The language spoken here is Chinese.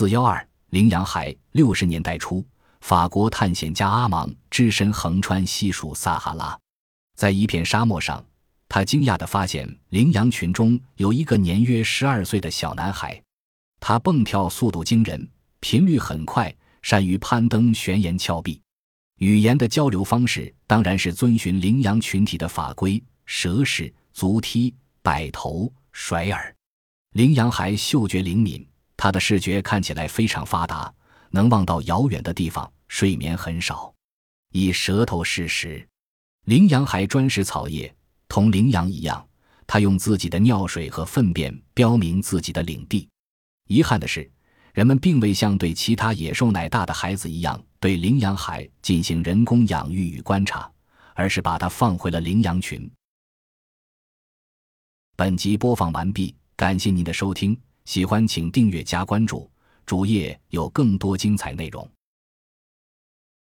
四幺二羚羊海。六十年代初，法国探险家阿芒只身横穿西属撒哈拉，在一片沙漠上，他惊讶地发现羚羊群中有一个年约十二岁的小男孩，他蹦跳速度惊人，频率很快，善于攀登悬崖峭壁。语言的交流方式当然是遵循羚羊群体的法规：蛇式、足踢、摆头、甩耳。羚羊还嗅觉灵敏，它的视觉看起来非常发达，能望到遥远的地方。睡眠很少，以舌头试食。羚羊还专食草叶，同羚羊一样，它用自己的尿水和粪便标明自己的领地。遗憾的是，人们并未像对其他野兽奶大的孩子一样对羚羊海进行人工养育与观察，而是把它放回了羚羊群。本集播放完毕。感谢您的收听，喜欢请订阅加关注，主页有更多精彩内容。